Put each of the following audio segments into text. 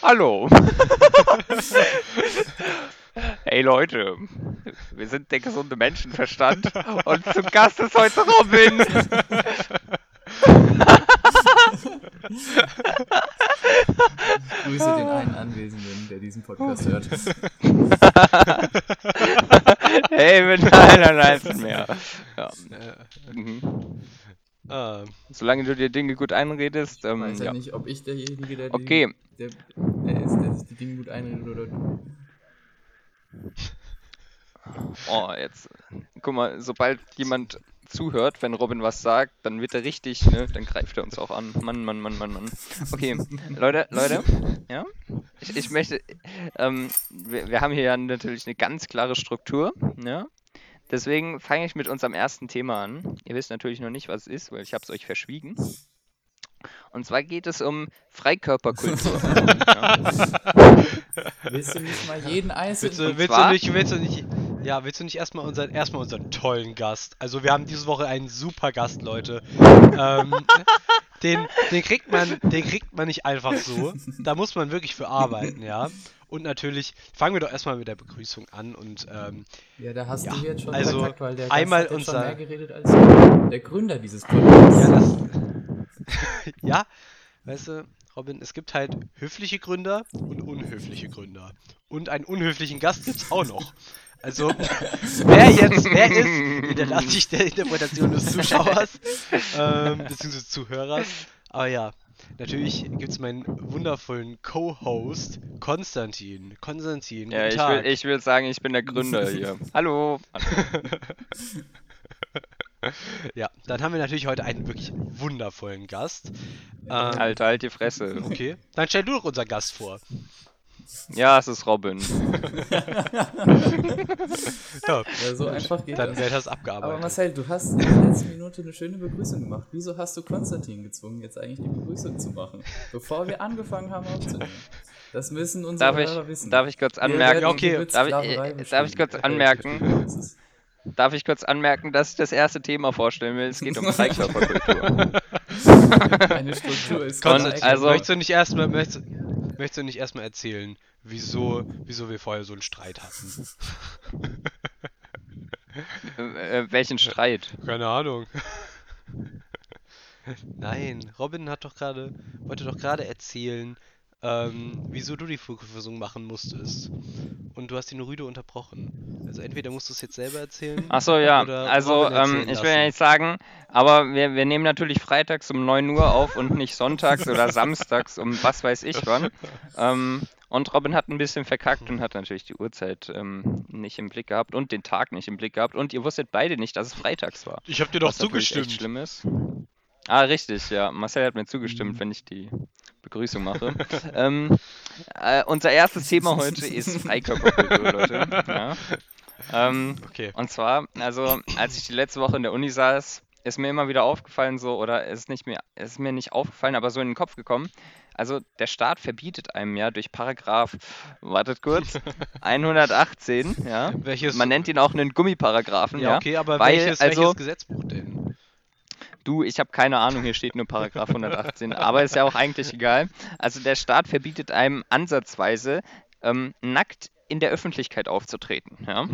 Hallo. hey Leute, wir sind der gesunde Menschenverstand und zu Gast ist heute Robin. Grüße den einen Anwesenden, der diesen Podcast hört. hey, mit einer Leistung mehr. Ja. Mhm. Ähm, Solange du dir Dinge gut einredest, Ich ähm, weiß ja ja. nicht, ob ich derjenige, der, die, Okay. der, der ist, der sich die Dinge gut einredet oder du. Oh, jetzt. Guck mal, sobald jemand zuhört, wenn Robin was sagt, dann wird er richtig, ne? Dann greift er uns auch an. Mann, Mann, Mann, Mann, Mann. Okay, Leute, Leute, ja? Ich, ich möchte, ähm, wir, wir haben hier ja natürlich eine ganz klare Struktur, ja? Deswegen fange ich mit unserem ersten Thema an. Ihr wisst natürlich noch nicht, was es ist, weil ich habe es euch verschwiegen. Und zwar geht es um Freikörperkultur. ja? Willst du nicht mal jeden einzelnen. willst, du, willst, du nicht, willst du nicht, ja, willst du nicht erstmal unseren, erstmal unseren tollen Gast? Also wir haben diese Woche einen super Gast, Leute. ähm, den, den kriegt man, den kriegt man nicht einfach so. Da muss man wirklich für arbeiten, ja. Und natürlich fangen wir doch erstmal mit der Begrüßung an und ähm, Ja, da hast Ja, du jetzt schon also verkackt, weil der einmal hat jetzt schon unser- mehr geredet als. Der Gründer dieses Podcasts. ja, das, ja, weißt du, Robin, es gibt halt höfliche Gründer und unhöfliche Gründer. Und einen unhöflichen Gast gibt's auch noch. Also, wer jetzt, wer ist, hinterlasse ich der Interpretation des Zuschauers, ähm, beziehungsweise Zuhörers. Aber ja, natürlich gibt's meinen wundervollen Co-Host, Konstantin. Konstantin, Ja, ich will, ich will sagen, ich bin der Gründer hier. Hallo. Ja, dann haben wir natürlich heute einen wirklich wundervollen Gast. Ähm, Alter, halt die Fresse. Okay, dann stell du doch unseren Gast vor. Ja, es ist Robin. Ja, so einfach geht dann das. wird das Aber abgearbeitet. Marcel, du hast in der letzten Minute eine schöne Begrüßung gemacht. Wieso hast du Konstantin gezwungen, jetzt eigentlich die Begrüßung zu machen, bevor wir angefangen haben aufzunehmen? Das müssen unsere Darf ich, wissen. darf ich kurz anmerken? okay. Darf ich- äh, darf ich kurz Äh, anmerken? Darf ich kurz anmerken, dass ich das erste Thema vorstellen will? Es geht um Freikörperkultur. Eine Struktur ist Und also- möchtest du nicht erstmal möchtest, möchtest du nicht erstmal erzählen, wieso, wieso wir vorher so einen Streit hatten? äh, äh, welchen Streit? Keine Ahnung. Nein, Robin hat doch gerade, wollte doch gerade erzählen, ähm, wieso du die Flugversuchung machen musstest. Und du hast ihn rüde unterbrochen. Also entweder musst du es jetzt selber erzählen. Ach so, ja. Oder Also, ähm, ich will ja nicht sagen, aber wir, wir nehmen natürlich freitags um 9 Uhr auf und nicht sonntags oder samstags um was weiß ich wann. Ähm, und Robin hat ein bisschen verkackt und hat natürlich die Uhrzeit ähm, nicht im Blick gehabt und den Tag nicht im Blick gehabt. Und ihr wusstet beide nicht, dass es freitags war. Ich hab dir doch was natürlich echt zugestimmt. schlimm ist. Ah, richtig, ja. Marcel hat mir zugestimmt, wenn ich die Begrüßung mache. ähm, äh, unser erstes Thema heute ist Freikörperkultur, Leute. Ja. Ähm, Okay. und zwar, also als ich die letzte Woche in der Uni saß, ist mir immer wieder aufgefallen, so, oder es ist nicht mir, es ist mir nicht aufgefallen, aber so in den Kopf gekommen. Also der Staat verbietet einem ja durch Paragraph, wartet kurz, 118, ja. Welches? Man nennt ihn auch einen Gummiparagraphen, ja, ja. okay, aber weil, welches, also- welches Gesetzbuch denn? Du, ich habe keine Ahnung, hier steht nur Paragraph 118, aber ist ja auch eigentlich egal. Also der Staat verbietet einem ansatzweise, ähm, nackt in der Öffentlichkeit aufzutreten, ja.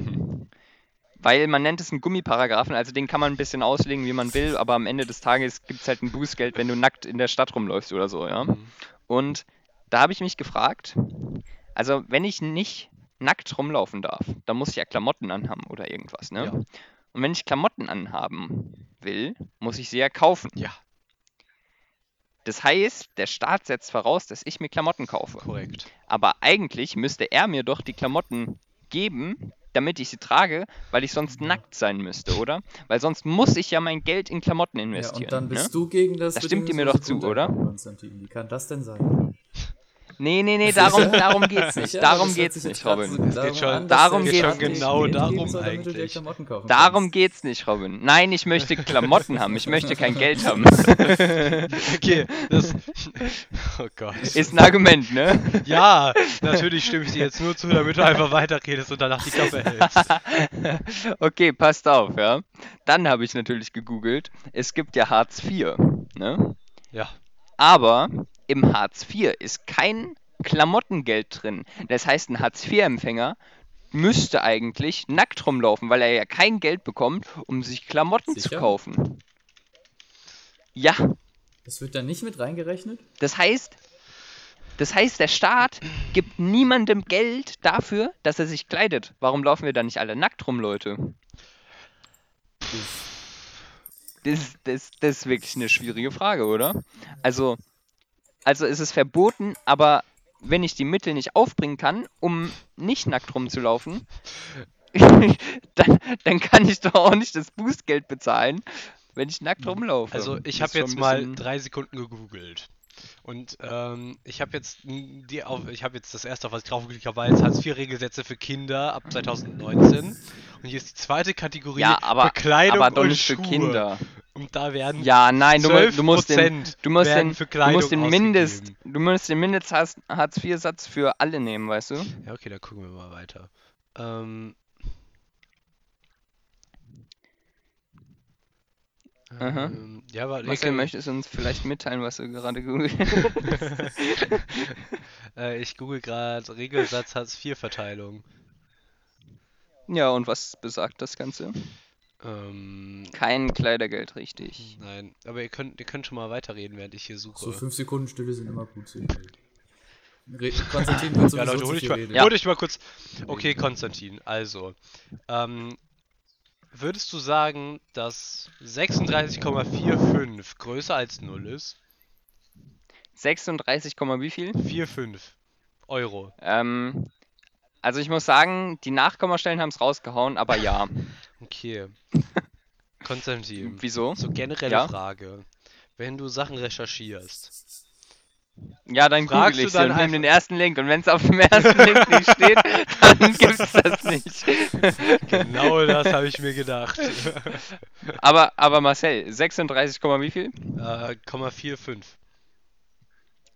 Weil man nennt es einen Gummiparagraphen, also den kann man ein bisschen auslegen, wie man will, aber am Ende des Tages gibt es halt ein Bußgeld, wenn du nackt in der Stadt rumläufst oder so, ja. Mhm. Und da habe ich mich gefragt, also wenn ich nicht nackt rumlaufen darf, dann muss ich ja Klamotten anhaben oder irgendwas, ne? Ja. Und wenn ich Klamotten anhaben will, muss ich sie ja kaufen. Ja, Das heißt, der Staat setzt voraus, dass ich mir Klamotten kaufe. korrekt. Aber eigentlich müsste er mir doch die Klamotten geben, damit ich sie trage, weil ich sonst nackt sein müsste, oder? Weil sonst muss ich ja mein Geld in Klamotten Ja, investieren. und dann bist ne? du gegen das. Da stimmt ihr mir doch zu, oder? Konstantin, wie kann das denn sein? Nee, nee, nee, darum, darum geht's nicht. Darum hört geht's nicht, Robin. so geht darum schon- an, darum geht's dir genau darum soll, eigentlich. Klamotten kaufen Darum geht's nicht, Robin. Nein, ich möchte Klamotten haben. Ich möchte kein Geld haben. Okay, das. Oh Gott. Ist ein Argument, ne? Ja, natürlich stimme ich dir jetzt nur zu, damit du einfach weiterredest und danach die Klappe hältst. Okay, passt auf, ja. Dann habe ich natürlich gegoogelt. Es gibt ja Hartz IV, ne? Ja. Aber im Hartz IV ist kein Klamottengeld drin. Das heißt, ein Hartz-IV-Empfänger müsste eigentlich nackt rumlaufen, weil er ja kein Geld bekommt, um sich Klamotten zu Sicher? kaufen. Ja, Das wird da nicht mit reingerechnet? das heißt, das heißt, der Staat gibt niemandem Geld dafür, dass er sich kleidet. Warum laufen wir da nicht alle nackt rum, Leute? Das, das, das ist wirklich eine schwierige Frage, oder? Also, also ist es verboten, aber wenn ich die Mittel nicht aufbringen kann, um nicht nackt rumzulaufen, dann, dann kann ich doch auch nicht das Bußgeld bezahlen, wenn ich nackt rumlaufe. Also ich habe jetzt mal drei Sekunden gegoogelt. Und ähm, ich habe jetzt die auf, ich habe jetzt das erste, auf was ich draufgeklickt habe, war jetzt Hartz IV Regelsätze für Kinder ab 2019. Und hier ist die zweite Kategorie Ja, aber, Bekleidung aber doch und nicht für Schuhe. Kinder. Und da werden Ja, nein, du, mu- du musst den, 12% du musst den, für du musst den Mindest, du musst den Mindest Hartz IV Satz für alle nehmen, weißt du? Ja, okay, dann gucken wir mal weiter. Ähm, Aha. ähm, ja, aber Marcel, Ecke- möchtest du uns vielleicht mitteilen, was du gerade googelt? äh, ich google gerade Regelsatz Hartz IV Verteilung. ja, und was besagt das Ganze? Ähm, Kein Kleidergeld, richtig. nein, aber ihr könnt, ihr könnt schon mal weiterreden, während ich hier suche. So fünf Sekunden Stille sind immer gut. Konstantin wird Ja, Leute, zu hol dich mal. Ja. hol dich mal kurz. Okay, Konstantin, also, ähm, würdest du sagen, dass 36,45 größer als 0 ist? 36, Komma wie viel? 4,5 Euro. Ähm, also ich muss sagen, die Nachkommastellen haben es rausgehauen, aber ja. Okay. Konstantin, Wieso? so generelle Ja? Frage. Wenn du Sachen recherchierst, Ja, dann Fragst google du ich dann einfach- den ersten Link. Und wenn es auf dem ersten Link nicht steht, dann gibt's das nicht. genau das habe ich mir gedacht. aber, aber Marcel, 36, Komma wie viel? äh, 0,45.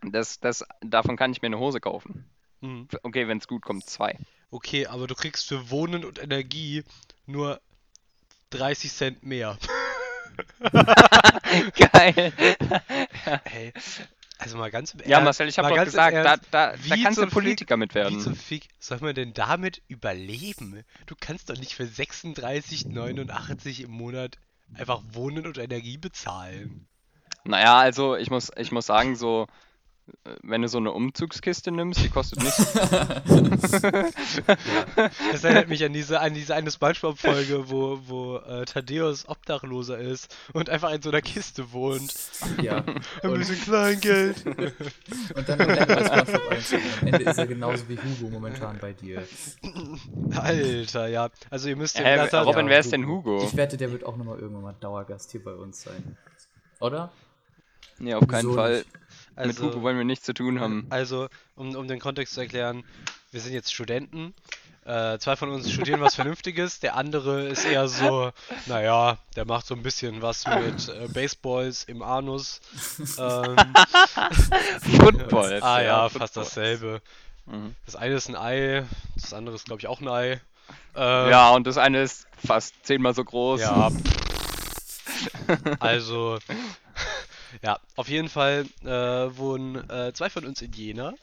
Das, das, davon kann ich mir eine Hose kaufen. Mhm. Okay, wenn es gut kommt, zwei. Okay, aber du kriegst für Wohnen und Energie nur 30 Cent mehr. Geil. Hey, also mal ganz im Ja, Marcel, ich habe doch gesagt, da, Ernst, da, da wie kannst du zum Fick- Politiker mit Wie werden. zum Fick soll man denn damit überleben? Du kannst doch nicht für 36,89 im Monat einfach Wohnen und Energie bezahlen. Naja, also ich muss, ich muss sagen, so, wenn du so eine Umzugskiste nimmst, die kostet nicht. Das erinnert mich an diese, an diese eine Spongebob-Folge, wo, wo äh, Thaddeus Obdachloser ist und einfach in so einer Kiste wohnt. Ja. Ein Und, bisschen Kleingeld. und dann lernt man SpongeBob einstellen. Am Ende ist er genauso wie Hugo momentan bei dir. Alter, ja. Also ihr müsst Blatter- Robin, Ja, wer ist denn Hugo? Ich wette, der wird auch nochmal irgendwann mal Dauergast hier bei uns sein. Oder? Nee, auf keinen Wieso Fall. nicht? Mit Also, Hugo wollen wir nichts zu tun haben. also um, um den Kontext zu erklären, wir sind jetzt Studenten. Äh, zwei von uns studieren was Vernünftiges, der andere ist eher so, naja, der macht so ein bisschen was mit äh, Baseballs im Anus. Ähm, Football. ah ja, Football. fast dasselbe. Mhm. Das eine ist ein Ei, das andere ist glaube ich auch ein Ei. Äh, Ja, und das eine ist fast zehnmal so groß. Ja. Also, ja, auf jeden Fall äh, wohnen äh, zwei von uns in Jena.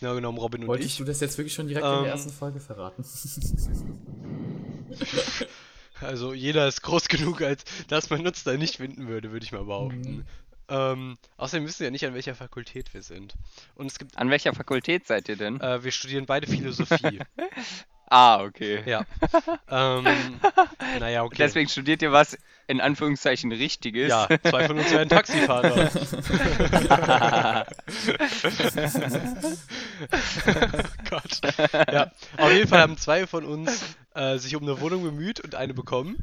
Genau genommen Robin und Wolltest ich. du das jetzt wirklich schon direkt in Ähm, der ersten Folge verraten? Also jeder ist groß genug, als dass man uns da nicht finden würde, würde ich mal behaupten. Mhm. Ähm, außerdem wissen wir ja nicht, an welcher Fakultät wir sind. Und es gibt, An welcher Fakultät seid ihr denn? äh, wir studieren beide Philosophie. Ah, okay. ja. Ähm, naja, okay. Deswegen studiert ihr was in Anführungszeichen Richtiges. Ja, zwei von uns werden Taxifahrer. oh Gott. Ja, auf jeden Fall haben zwei von uns äh, sich um eine Wohnung bemüht und eine bekommen.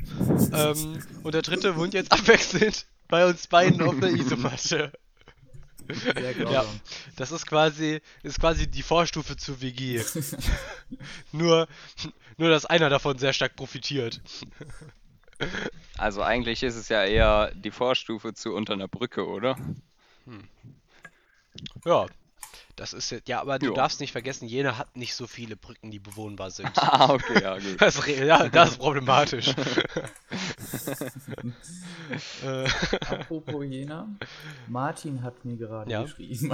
Ähm, und der dritte wohnt jetzt abwechselnd bei uns beiden auf der Isomatte. Sehr Ja, grausam. das ist quasi, ist quasi die Vorstufe zur WG. nur, nur, dass einer davon sehr stark profitiert. Also eigentlich ist es ja eher die Vorstufe zu unter einer Brücke, oder? Ja, das ist jetzt, ja, aber du Jo. darfst nicht vergessen, Jena hat nicht so viele Brücken, die bewohnbar sind. Ah, okay, ja, gut. Das, ja, das ist problematisch. Äh, Apropos Jena, Martin hat mir gerade Ja. geschrieben.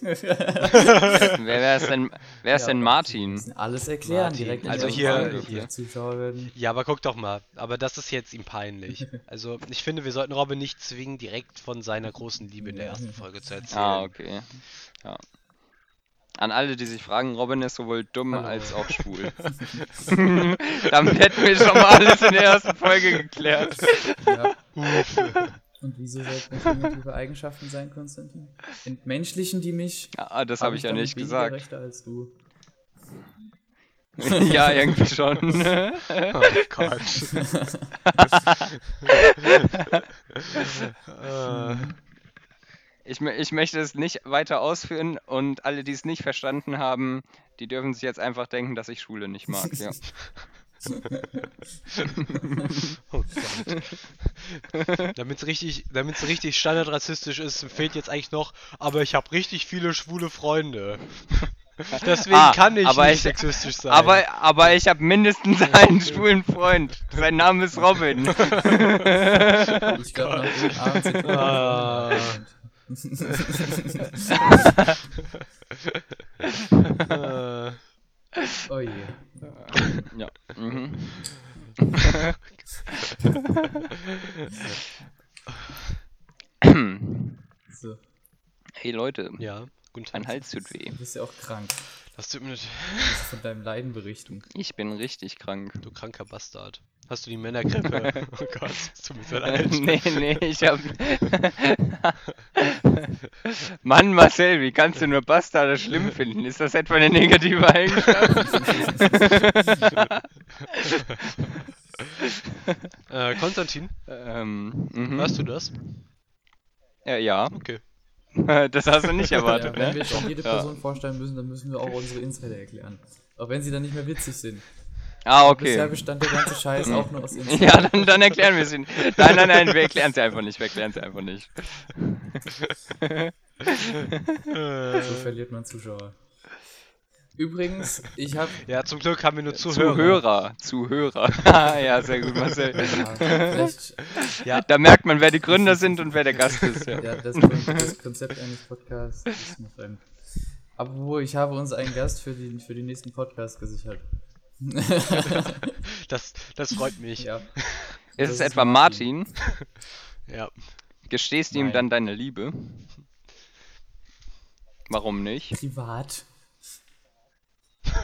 Wer wer ist denn, wer ist Ja, denn Martin? alles erklären Martin. direkt in Also der hier- Folge. hier. Die Zuschauer werden. ja, aber guck doch mal. Aber das ist jetzt ihm peinlich. Also, ich finde, wir sollten Robin nicht zwingen, direkt von seiner großen Liebe in der ersten Folge zu erzählen. Ah, okay. Ja. An alle, die sich fragen, Robin ist sowohl dumm Hallo. als auch schwul. Damit hätten wir schon mal alles in der ersten Folge geklärt. Ja. Und wieso sollten primitive Eigenschaften sein, Konstantin? Entmenschlichen die mich? Ah, das Hab habe ich ja nicht gesagt. Rechte als du. ja, irgendwie schon. Oh Gott. äh, Ich, ich möchte es nicht weiter ausführen und alle, die es nicht verstanden haben, die dürfen sich jetzt einfach denken, dass ich Schwule nicht mag. Ja. oh Gott. Damit es richtig, damit's richtig standardrassistisch ist, fehlt jetzt eigentlich noch, aber ich habe richtig viele schwule Freunde. Deswegen Ah, kann ich aber nicht ich- sexistisch sein. Aber, aber ich habe mindestens einen schwulen Freund. Sein Name ist Robin. Ich glaube, Ah. Äh, Oh je. ja. Mhm. So, Hey Leute, ja, guten Tag. mein Hals tut weh. du bist ja auch krank. Das tut mir nicht. Du von deinem Leiden berichten. Ich bin richtig krank. Du kranker Bastard. Hast du die Männergrippe? oh Gott, es tut mir so leid. nee, nee, ich hab. Mann, Marcel, wie kannst du nur Bastarde schlimm finden? Ist das etwa eine negative Eigenschaft? Äh, Konstantin, ähm, mhm. hörst du das? Ja, ja, Okay. das hast du nicht erwartet, ja, wenn ne? wir schon jede Ja. Person vorstellen müssen, dann müssen wir auch unsere Insider erklären. Auch wenn sie dann nicht mehr witzig sind. Ah, Bisher okay. bestand der ganze Scheiß auch nur aus Insider. Ja, dann, dann erklären wir sie. Nein, nein, nein, wir erklären sie einfach nicht. Wir erklären sie einfach nicht. So verliert man Zuschauer. Übrigens, ich habe Ja, zum Glück haben wir nur Zuhörer. Zuhörer. Zuhörer. Ja, sehr gut, Marcel. vielleicht Ja, Da merkt man, wer die Gründer sind und wer der Gast ist. Ja. ja, das, das Konzept eines Podcasts ist mir fremd. Aber ich habe uns einen Gast für, die, für den nächsten Podcast gesichert. das, das freut mich. Ja. Ist Das es ist etwa Martin? Ja. Gestehst du ihm dann deine Liebe? Warum nicht? Privat.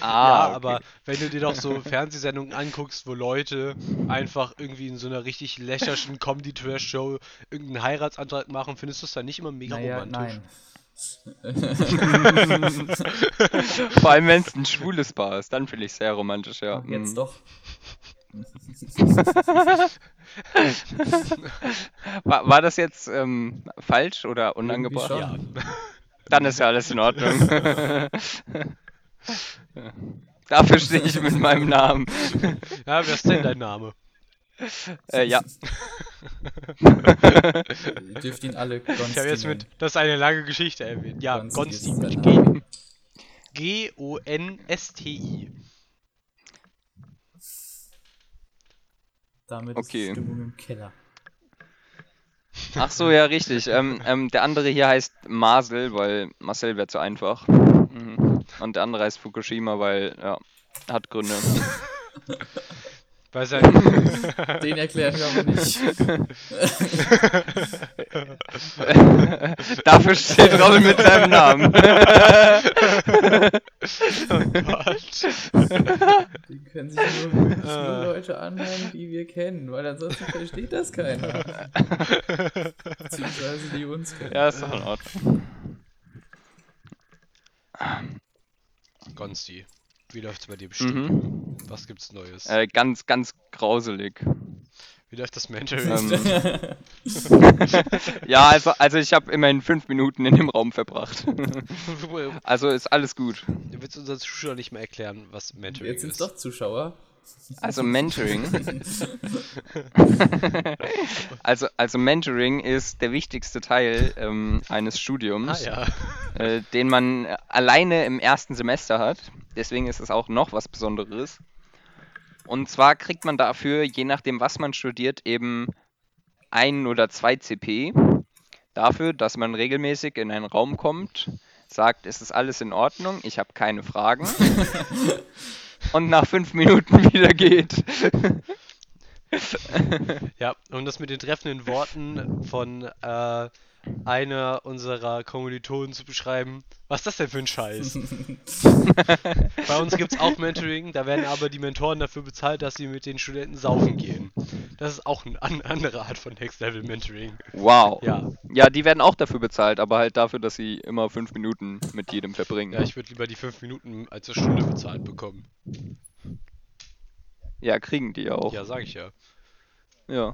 Ah, ja, okay. aber wenn du dir doch so Fernsehsendungen anguckst, wo Leute einfach irgendwie in so einer richtig lächerlichen Comedy-Trash-Show irgendeinen Heiratsantrag machen, findest du es dann nicht immer mega Naja, romantisch? nein. Vor allem, wenn es ein schwules Paar ist, dann finde ich es sehr romantisch, ja. Ach, jetzt Mhm. doch. War, war das jetzt ähm, falsch oder unangebracht? Ja. Dann ist ja alles in Ordnung. Dafür stehe ich mit meinem Namen. Ja, wer ist denn dein Name? Äh, ja. Ihr dürft ihn alle Gonsti Ich habe jetzt mit, das ist eine lange Geschichte erwähnt. Ja, Gonsti Gonsti. Damit Okay. ist die Stimmung im Keller. Ach so, ja, richtig. Ähm, ähm, der andere hier heißt Marcel, weil Marcel wäre zu einfach. Mhm. Und der andere heißt Fukushima, weil, ja, hat Gründe. Bei sein, Den erklären wir aber nicht. Dafür steht Robin mit seinem Namen. oh Gott. Die können sich nur, wirklich nur Ah. Leute anhören, die wir kennen, weil ansonsten versteht das keiner. Beziehungsweise die uns kennen. ja, ist doch in Ordnung. Gonsti, wie läuft's bei dir bestimmt? Mhm. Was gibt's Neues? Äh, ganz, ganz grauselig. Wie läuft das Mentoring? Ähm, ja, also, also ich habe immerhin fünf Minuten in dem Raum verbracht. also ist alles gut. Du willst unseren Zuschauern nicht mehr erklären, was Mentoring Jetzt sind es ist. doch Zuschauer. Also Mentoring. also, also Mentoring ist der wichtigste Teil ähm, eines Ah Studiums, ja. äh, den man alleine im ersten Semester hat. Deswegen ist es auch noch was Besonderes. Und zwar kriegt man dafür, je nachdem, was man studiert, eben ein oder zwei CP. Dafür, dass man regelmäßig in einen Raum kommt, sagt, es ist alles in Ordnung, ich habe keine Fragen. und nach fünf Minuten wieder geht. Ja, um das mit den treffenden Worten von äh, einer unserer Kommilitonen zu beschreiben. Was ist das denn für ein Scheiß? Bei uns gibt es auch Mentoring, da werden aber die Mentoren dafür bezahlt, dass sie mit den Studenten saufen gehen. Das ist auch eine an andere Art von Next Level Mentoring. Wow. Ja, Ja, die werden auch dafür bezahlt, aber halt dafür, dass sie immer fünf Minuten mit jedem verbringen. ja ich würde lieber die fünf Minuten als eine Stunde bezahlt bekommen. Ja, kriegen die auch. Ja, sag ich ja. Ja,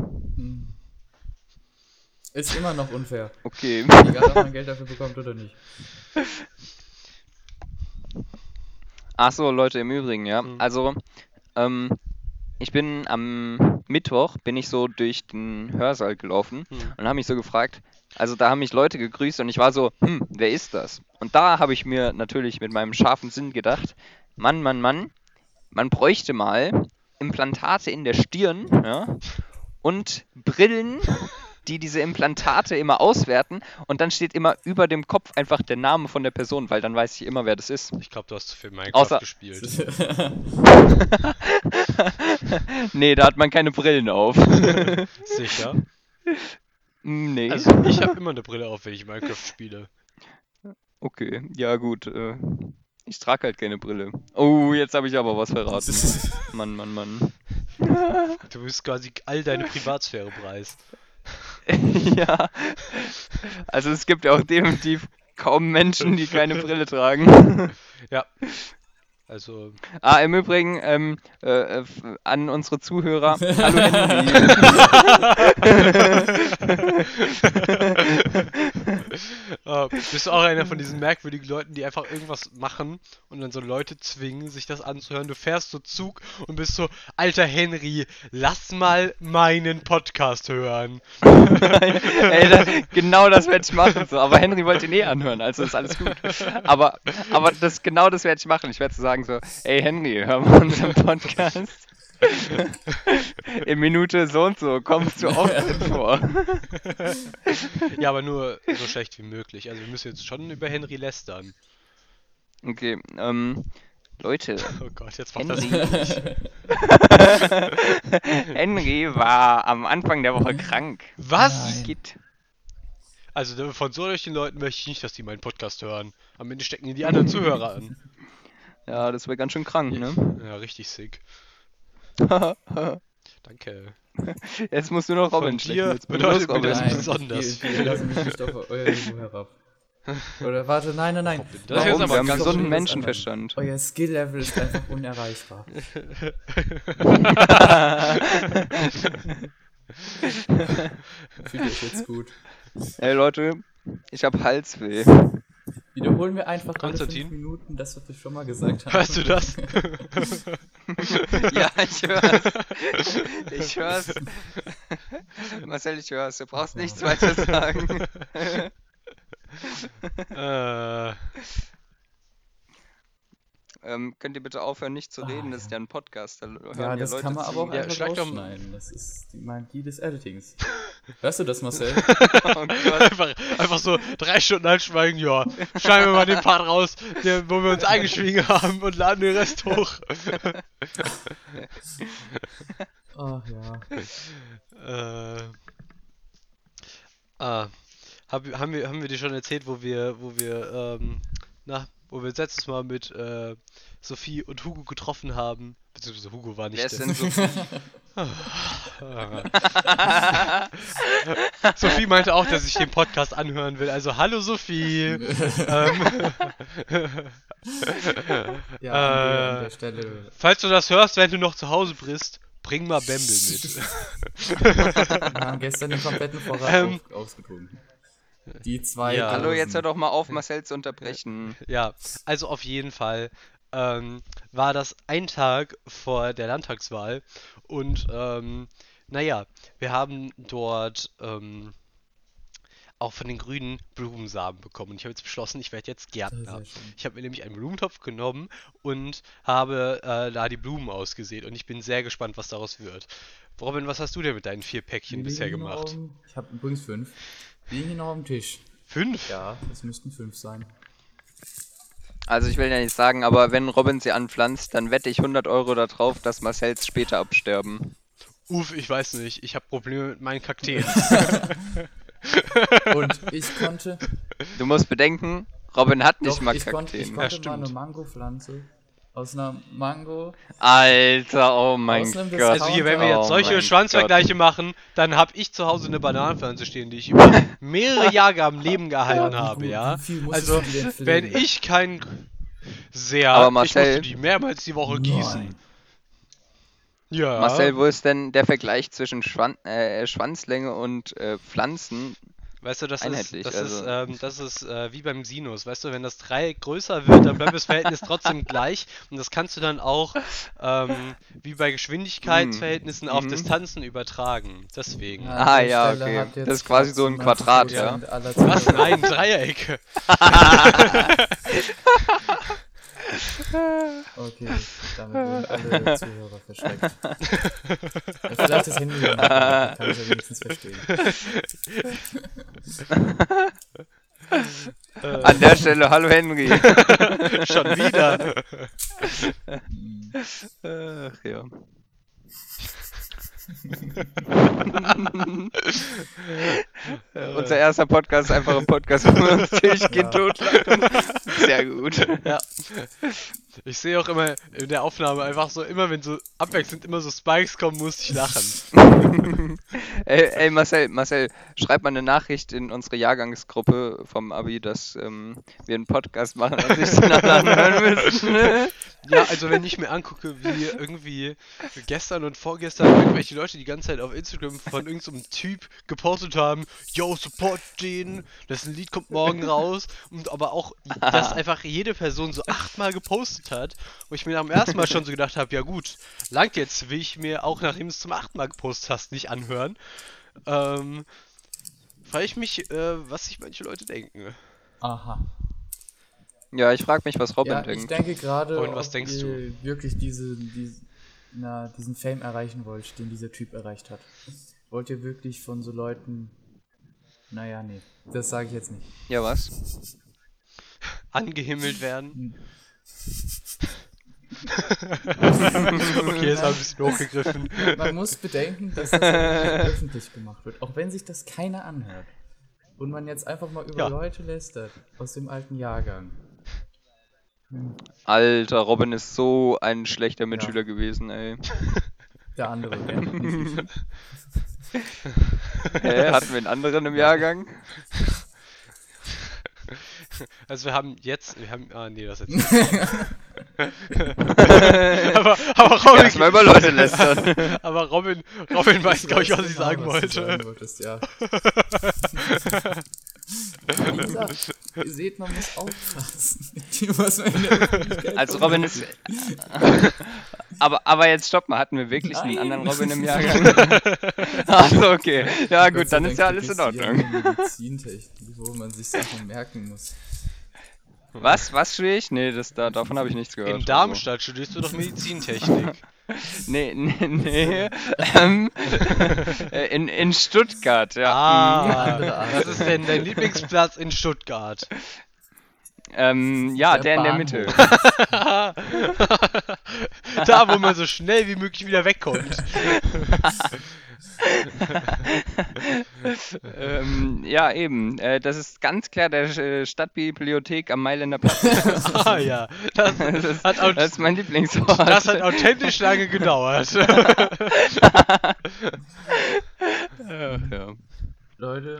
Ist immer noch unfair. okay. Egal, ob man Geld dafür bekommt oder nicht. Ach so, Leute, im Übrigen, ja. Mhm. Also, ähm, ich bin am Mittwoch, bin ich so durch den Hörsaal gelaufen Hm. und habe mich so gefragt, also da haben mich Leute gegrüßt und ich war so, hm, wer ist das? Und da habe ich mir natürlich mit meinem scharfen Sinn gedacht, Mann, Mann, Mann, man bräuchte mal Implantate in der Stirn, ja, und Brillen, die diese Implantate immer auswerten und dann steht immer über dem Kopf einfach der Name von der Person, weil dann weiß ich immer, wer das ist. Ich glaube, du hast zu viel Minecraft Außer- gespielt. nee, da hat man keine Brillen auf. Sicher. Mm, nee. Also ich habe immer eine Brille auf, wenn ich Minecraft spiele. okay, ja gut. Äh, ich trage halt keine Brille. Oh, jetzt habe ich aber was verraten. Mann, Mann, Mann. Du bist quasi all deine Privatsphäre preis. ja. Also es gibt ja auch definitiv kaum Menschen, die keine Brille tragen. Ja. Also, ah, im Übrigen, ähm, äh, äh, an unsere Zuhörer. Hallo Henry. Äh, bist du auch einer von diesen merkwürdigen Leuten, die einfach irgendwas machen und dann so Leute zwingen, sich das anzuhören. Du fährst so Zug und bist so, alter Henry, lass mal meinen Podcast hören. Ey, da, genau das werde ich machen. So. Aber Henry wollte ihn eh anhören, also ist alles gut. Aber, aber das, genau das werde ich machen. Ich werde so sagen so, ey Henry, hör mal unseren Podcast. In Minute so und so kommst du oft vor. Ja, aber nur so schlecht wie möglich. Also wir müssen jetzt schon über Henry lästern. Okay, ähm, Leute, Oh Gott, jetzt macht das Henry. Henry war am Anfang der Woche krank. Was? Geht. Also von solchen Leuten möchte ich nicht, dass die meinen Podcast hören. Am Ende stecken die die anderen Zuhörer an. Ja, das wäre ganz schön krank, ne? Ja, richtig sick. Danke. Jetzt musst du noch Robin stecken. Jetzt bedeutet mir das Robin. besonders Wir, lassen mich nicht auf euer Niveau herab. Oder warte, nein, nein, nein. Das ist Warum? aber Wir haben ganz gesunden Menschenverstand. Euer Skill-Level ist einfach unerreichbar. Fühlt euch jetzt gut. Ey Leute, ich hab Halsweh. Wiederholen wir einfach alle Konstantin? fünf Minuten das, was wir schon mal gesagt haben. Hörst du das? Ja, ich hör's. Ich hör's. Marcel, ich hör's. Du brauchst nichts weiter sagen. äh, ähm, könnt ihr bitte aufhören, nicht zu reden? Das ist ja ein Podcast. Da hören Ja, ja das Leute kann man zu. aber auch Ja, einfach rausschneiden. Das ist die Magie des Editings. Hörst du das, Marcel? Oh einfach, einfach so drei Stunden anschweigen, ja. Schneiden wir mal den Part raus, der, wo wir uns eingeschwiegen haben und laden den Rest hoch. Ach ja. Äh, ah, hab, haben, wir, haben wir dir schon erzählt, wo wir, wo wir, ähm, na, wo wir letztes Mal mit äh, Sophie und Hugo getroffen haben? Beziehungsweise Hugo war nicht Wer ist der- denn so? Sophie meinte auch, dass ich den Podcast anhören will. Also hallo Sophie. ähm, Ja, an, der, Äh, an der Stelle. falls du das hörst, wenn du noch zu Hause bist, bring mal Bamble mit. Wir haben gestern den kompletten Vorrat Ähm. ausgetrunken. Die zwei. Ja. Hallo, jetzt hör doch mal auf, Marcel zu unterbrechen. Ja, also auf jeden Fall ähm, war das ein Tag vor der Landtagswahl und ähm, naja, wir haben dort ähm, auch von den grünen Blumensamen bekommen. Und ich habe jetzt beschlossen, ich werde jetzt Gärtner. Ich habe mir nämlich einen Blumentopf genommen und habe äh, da die Blumen ausgesät. Und ich bin sehr gespannt, was daraus wird. Robin, was hast du denn mit deinen vier Päckchen bisher gemacht? Ich habe übrigens fünf. Die liegen hier noch auf dem Tisch. Fünf? Ja, es müssten fünf sein. Also ich will ja nicht sagen, aber wenn Robin sie anpflanzt, dann wette ich 100 Euro darauf, dass Marcells später absterben. Uff, ich weiß nicht. Ich habe Probleme mit meinen Kakteen. Und ich konnte. Du musst bedenken, Robin hat nicht doch, mal ich konnte, ich Kakteen. Ja, konnte mal eine. Mango-Pflanze aus einer Mango. Alter, oh mein Gott. Also hier, wenn wir jetzt Oh solche mein Schwanzvergleiche machen, dann habe ich zu Hause eine Bananenpflanze stehen, die ich über mehrere Jahre am Leben gehalten wie habe, gut- ja. Also, wenn ich kein sehr, Aber ich Marcel- musste die mehrmals die Woche gießen. Nein. Ja. Marcel, wo ist denn der Vergleich zwischen Schwan äh, Schwanzlänge und äh, Pflanzen? Weißt du, das ist, einheitlich, das also- ist, ähm, das ist äh, wie beim Sinus. Weißt du, wenn das Dreieck größer wird, dann bleibt das Verhältnis trotzdem gleich. Und das kannst du dann auch ähm, wie bei Geschwindigkeitsverhältnissen auf Mhm. Distanzen übertragen. Deswegen. An Ah, ja, Stelle okay. Das ist quasi so ein 98% Quadrat, ja. Was? Nein, Dreiecke. Okay, damit wurden alle Zuhörer verschreckt. Vielleicht das Handy dann kann ich ja wenigstens verstehen. An der Stelle, hallo Henry. Schon wieder. Ach ja. Unser erster Podcast ist einfach ein Podcast, wo wir uns durchgehend Ja. totlachen. Sehr gut. Ja. Ich sehe auch immer in der Aufnahme einfach so, immer wenn so abwechselnd immer so Spikes kommen, muss ich lachen. Ey, ey Marcel, Marcel, schreib mal eine Nachricht in unsere Jahrgangsgruppe vom Abi, dass ähm, wir einen Podcast machen und sich den alle anhören müssen. Ja, also wenn ich mir angucke, wie irgendwie gestern und vorgestern irgendwelche Leute die ganze Zeit auf Instagram von irgendeinem Typ gepostet haben, yo, support den, dessen Lied kommt morgen raus und aber auch, dass einfach jede Person so achtmal gepostet hat, wo ich mir am ersten Mal schon so gedacht habe, ja gut, langt jetzt, will ich mir auch, nachdem du es zum achten Mal gepostet hast, nicht anhören. Ähm, frage ich mich, äh, was sich manche Leute denken. Aha. Ja, ich frage mich, was Robin Ja, ich denkt. denke gerade, Und was ob denkst ihr wirklich diese, diese, na, diesen Fame erreichen wollt, den dieser Typ erreicht hat. Wollt ihr wirklich von so Leuten... Naja, nee, das sage ich jetzt nicht. Ja, was? Angehimmelt werden. okay, das war ein bisschen hochgegriffen. Man muss bedenken, dass das öffentlich gemacht wird, auch wenn sich das keiner anhört. Und man jetzt einfach mal über Ja. Leute lästert aus dem alten Jahrgang. Alter, Robin ist so ein schlechter Mitschüler gewesen, ey. Der andere, ich. Hä, hatten wir einen anderen im Jahrgang? Also wir haben jetzt, wir haben, ah nee, das jetzt. nicht. aber, aber Robin, Erstmal über Leute lästern. aber Robin, Robin weiß, glaube ich, was ich genau, sagen was du wollte. sagen wolltest, ja. Gesagt, ihr seht, man muss aufpassen, Also Robin ist. aber, aber jetzt stopp mal, hatten wir wirklich einen Nein. anderen Robin im Jahrgang? Achso, okay. Ja gut, dann ist ja alles in Ordnung. eine Medizintechnik, wo man sich Sachen merken muss. Was? Was studiere ich? Nee, das, da, davon habe ich nichts gehört. In Darmstadt studierst du doch Medizintechnik. Nee, nee, nee. ähm, äh, in, in Stuttgart, ja. Ah, Art. was ist denn dein Lieblingsplatz in Stuttgart? Ähm, ja, der, Der in der. Mitte. Da, wo man so schnell wie möglich wieder wegkommt. ähm, ja, eben. Äh, das ist ganz klar der äh, Stadtbibliothek am Mailänder Platz. ah ja, das, Das ist, hat, au- das ist mein Lieblingsort. das hat authentisch lange gedauert. Ja. Leute,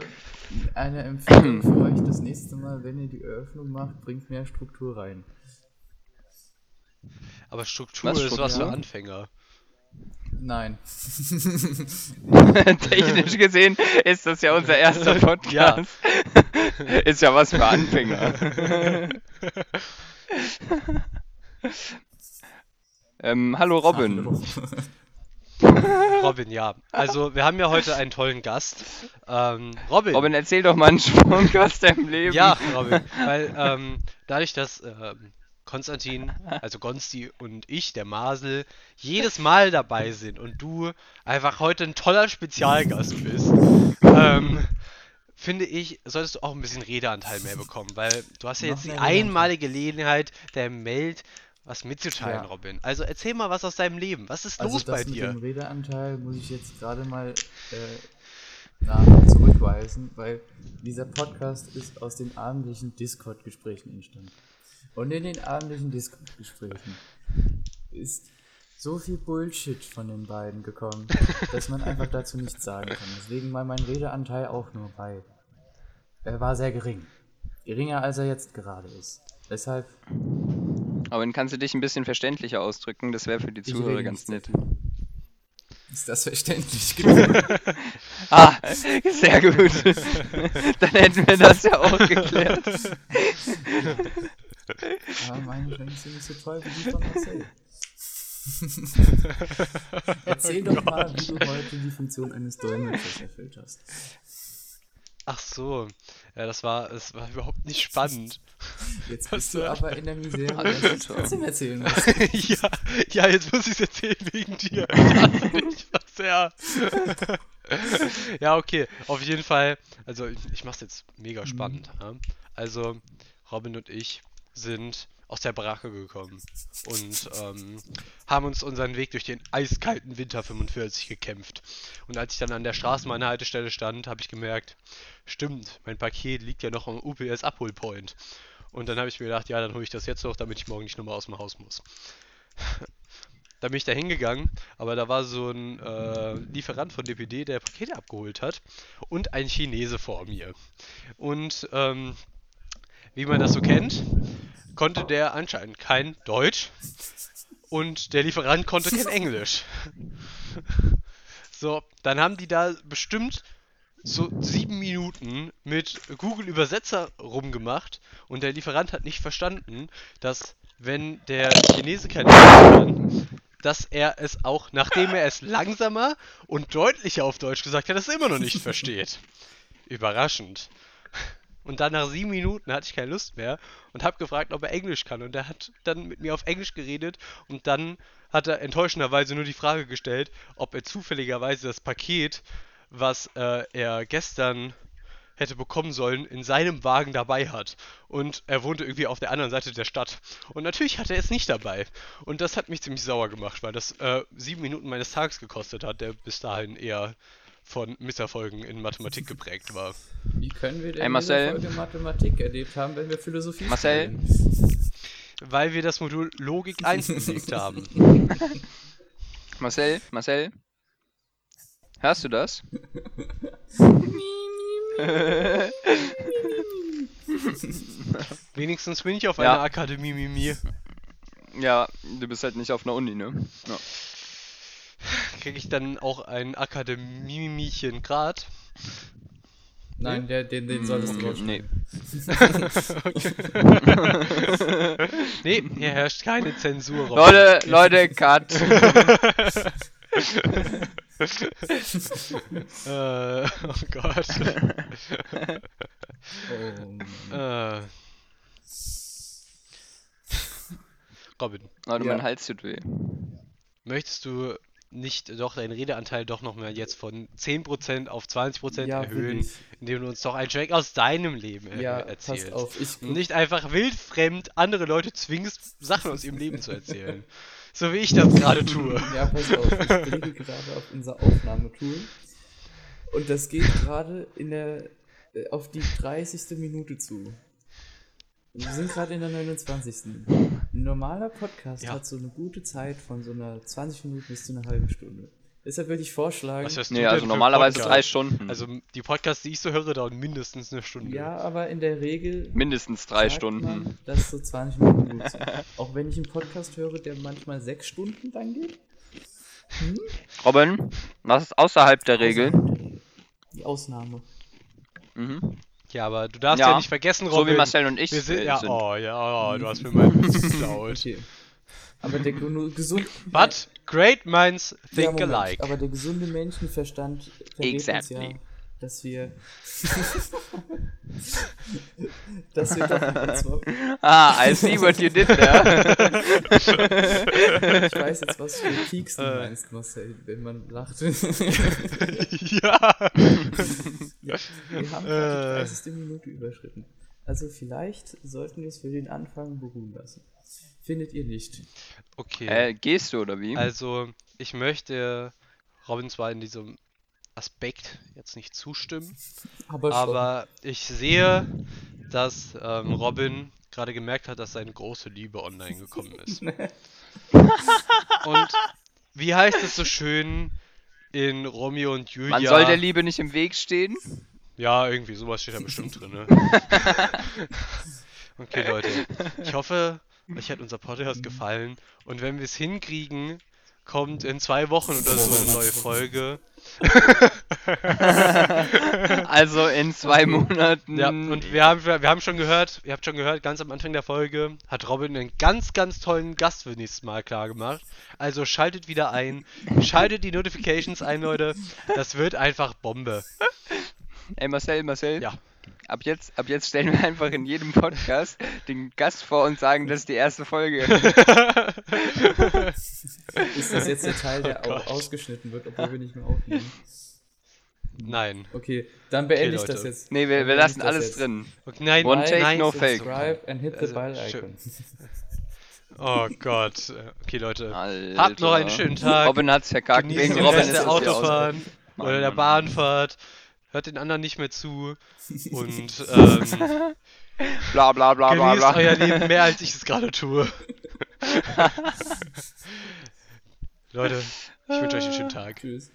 eine Empfehlung für euch das nächste Mal, wenn ihr die Eröffnung macht, bringt mehr Struktur rein. Aber Struktur Was, ist was für Struktur? Anfänger. Nein. Technisch gesehen ist das ja unser erster Podcast. ist ja was für Anfänger. ähm, hallo Robin. Robin, ja. Also, wir haben ja heute einen tollen Gast. Ähm, Robin. Robin, erzähl doch mal einen Sprung aus deinem Leben. Ja, Robin. Weil ähm, dadurch, dass ähm, Konstantin, also Gonsti und ich, der Masel, jedes Mal dabei sind und du einfach heute ein toller Spezialgast bist, ähm, finde ich, solltest du auch ein bisschen Redeanteil mehr bekommen, weil du hast ja jetzt die einmalige Gelegenheit, der Meld was mitzuteilen, Ja. Robin. Also erzähl mal was aus deinem Leben. Was ist Also los bei das mit dir? dem Redeanteil muss ich jetzt gerade mal äh, na, zurückweisen, weil dieser Podcast ist aus den abendlichen Discord-Gesprächen entstanden. Und in den abendlichen Discord-Gesprächen ist so viel Bullshit von den beiden gekommen, dass man einfach dazu nichts sagen kann. Deswegen war mein Redeanteil auch nur bei. Er war sehr gering. Geringer als er jetzt gerade ist. Deshalb Robin, kannst du dich ein bisschen verständlicher ausdrücken? Das wäre für die Zuhörer ganz nett. ist das verständlich gewesen. Ah, sehr gut. Dann hätten wir das ja auch geklärt. Aber meine sind nicht so toll wie die von Marcel. Erzähl doch mal, wie du heute die Funktion eines Dolmetschers erfüllt hast. Ach so. Ja, das war, das war überhaupt nicht spannend. Jetzt bist du aber in der Misere, dass du klar. trotzdem erzählen musst. ja, ja, jetzt muss ich es erzählen wegen dir. Ich was sehr. ja, okay. Auf jeden Fall. Also, ich, ich mach's jetzt mega spannend. Ja? Also, Robin und ich sind aus der Baracke gekommen und ähm, haben uns unseren Weg durch den eiskalten Winter 45 gekämpft. Und als ich dann an der Straßenbahnhaltestelle stand, habe ich gemerkt, stimmt, mein Paket liegt ja noch am UPS Abholpoint. Und dann habe ich mir gedacht, ja, dann hole ich das jetzt noch, damit ich morgen nicht nochmal aus dem Haus muss. Da bin ich da hingegangen, aber da war so ein äh, Lieferant von DPD, der Pakete abgeholt hat und ein Chinese vor mir. Und ähm, wie man das so kennt, konnte der anscheinend kein Deutsch und der Lieferant konnte kein Englisch. So, dann haben die da bestimmt so sieben Minuten mit Google Übersetzer rumgemacht und der Lieferant hat nicht verstanden, dass wenn der Chinese kein Englisch kann, dass er es auch, nachdem er es langsamer und deutlicher auf Deutsch gesagt hat, es immer noch nicht versteht. Überraschend. Und dann nach sieben Minuten hatte ich keine Lust mehr und habe gefragt, ob er Englisch kann. Und er hat dann mit mir auf Englisch geredet und dann hat er enttäuschenderweise nur die Frage gestellt, ob er zufälligerweise das Paket, was äh, er gestern hätte bekommen sollen, in seinem Wagen dabei hat. Und er wohnte irgendwie auf der anderen Seite der Stadt. Und natürlich hatte er es nicht dabei. Und das hat mich ziemlich sauer gemacht, weil das äh, sieben Minuten meines Tages gekostet hat, der bis dahin eher von Misserfolgen in Mathematik geprägt war. Wie können wir denn Ey, in Marcel. Mathematik erlebt haben, wenn wir Philosophie Marcel. studieren? Weil wir das Modul Logik 1 belegt haben. Marcel, Marcel. Hörst du das? Wenigstens bin ich auf Ja. einer Akademie Mimi. ja, du bist halt nicht auf einer Uni, ne? Ja. Kriege ich dann auch ein Akademiechen Grad? Nein, der, den, den solltest du Okay, rausschneiden. nee. Nee, hier herrscht keine Zensur. Leute, Leute, cut. Äh, oh Gott. Oh, äh. Robin, Leute, Ja. mein Hals tut weh. möchtest du nicht doch deinen Redeanteil doch noch mal jetzt von 10% auf 20% Ja, erhöhen, wirklich. indem du uns doch einen Schwenk aus deinem Leben äh, Ja, erzählst? auf. Ich, Und nicht einfach wildfremd andere Leute zwingst, Sachen aus ihrem Leben zu erzählen. So wie ich das gerade tue. Ja, pass auf, ich blicke gerade auf unser Aufnahmetool. Und das geht gerade in der äh, auf die 30. Minute zu. Wir sind gerade in der 29. Ein normaler Podcast Ja. hat so eine gute Zeit von so einer 20 Minuten bis zu einer halben Stunde. Deshalb würde ich vorschlagen, Was hörst du Nee, also normalerweise drei Stunden. Also die Podcasts, die ich so höre, dauern mindestens eine Stunde. ja, aber in der Regel Mindestens drei sagt Stunden. man, dass so 20 Minuten gut sind. Auch wenn ich einen Podcast höre, der manchmal 6 Stunden dann geht. Robin, was ist außerhalb der Regel? Die Ausnahme. Mhm. Ja, aber du darfst ja, Ja, nicht vergessen, So Robin. wie Marcel und ich wir sind, ja, sind. oh ja, oh, du hast mir meinen geklaut. Okay. Aber der genu- gesund. But great minds Ja, think Moment, alike. Aber der gesunde Menschenverstand verrät uns Exactly. ja, dass wir. dass wir doch Ah, I see what you did there. Ich weiß jetzt, was für Peaks du Äh. meinst, Marcel, wenn man lacht. ja. Wir haben gerade die 30. Minute überschritten. Also vielleicht sollten wir es für den Anfang beruhen lassen. Findet ihr nicht? Okay. äh, gehst du oder wie? Also, ich möchte Robin zwar in diesem Aspekt jetzt nicht zustimmen, Aber, aber ich sehe, dass ähm, Robin gerade gemerkt hat, dass seine große Liebe online gekommen ist. Und wie heißt es so schön in Romeo und Julia? Man soll der Liebe nicht im Weg stehen. Ja, irgendwie sowas steht da bestimmt drin, ne? okay, Leute. Ich hoffe, euch hat unser Podcast gefallen. Und wenn wir es hinkriegen, kommt in zwei Wochen oder so eine neue Folge. Also in zwei Monaten. Ja, und wir haben, wir haben schon gehört, ihr habt schon gehört, ganz am Anfang der Folge hat Robin einen ganz, ganz tollen Gast für nächstes Mal klar gemacht. Also schaltet wieder ein, schaltet die Notifications ein, Leute. Das wird einfach Bombe. Ey Marcel, Marcel. Ja. Ab jetzt, ab jetzt stellen wir einfach in jedem Podcast den Gast vor und sagen, das ist die erste Folge. ist das jetzt der Teil, der Oh ausgeschnitten wird, obwohl wir nicht mehr aufnehmen? Nein. Okay, dann beende Okay, ich das jetzt. Nee, wir, wir lassen alles jetzt. drin. Okay, nein, One nein, take, nein. no fake. Subscribe and hit the Also, bell schön. icon. Oh Gott. Okay, Leute. Alter. Habt noch einen schönen Tag. Robin hat's verkackt. Genießt Wegen Robin ist der Autofahren oder der Bahnfahrt. Hört den anderen nicht mehr zu. Und ähm. Bla bla bla bla bla. euer Leben mehr, als ich es gerade tue. Leute, ich wünsche euch einen schönen Tag. Tschüss.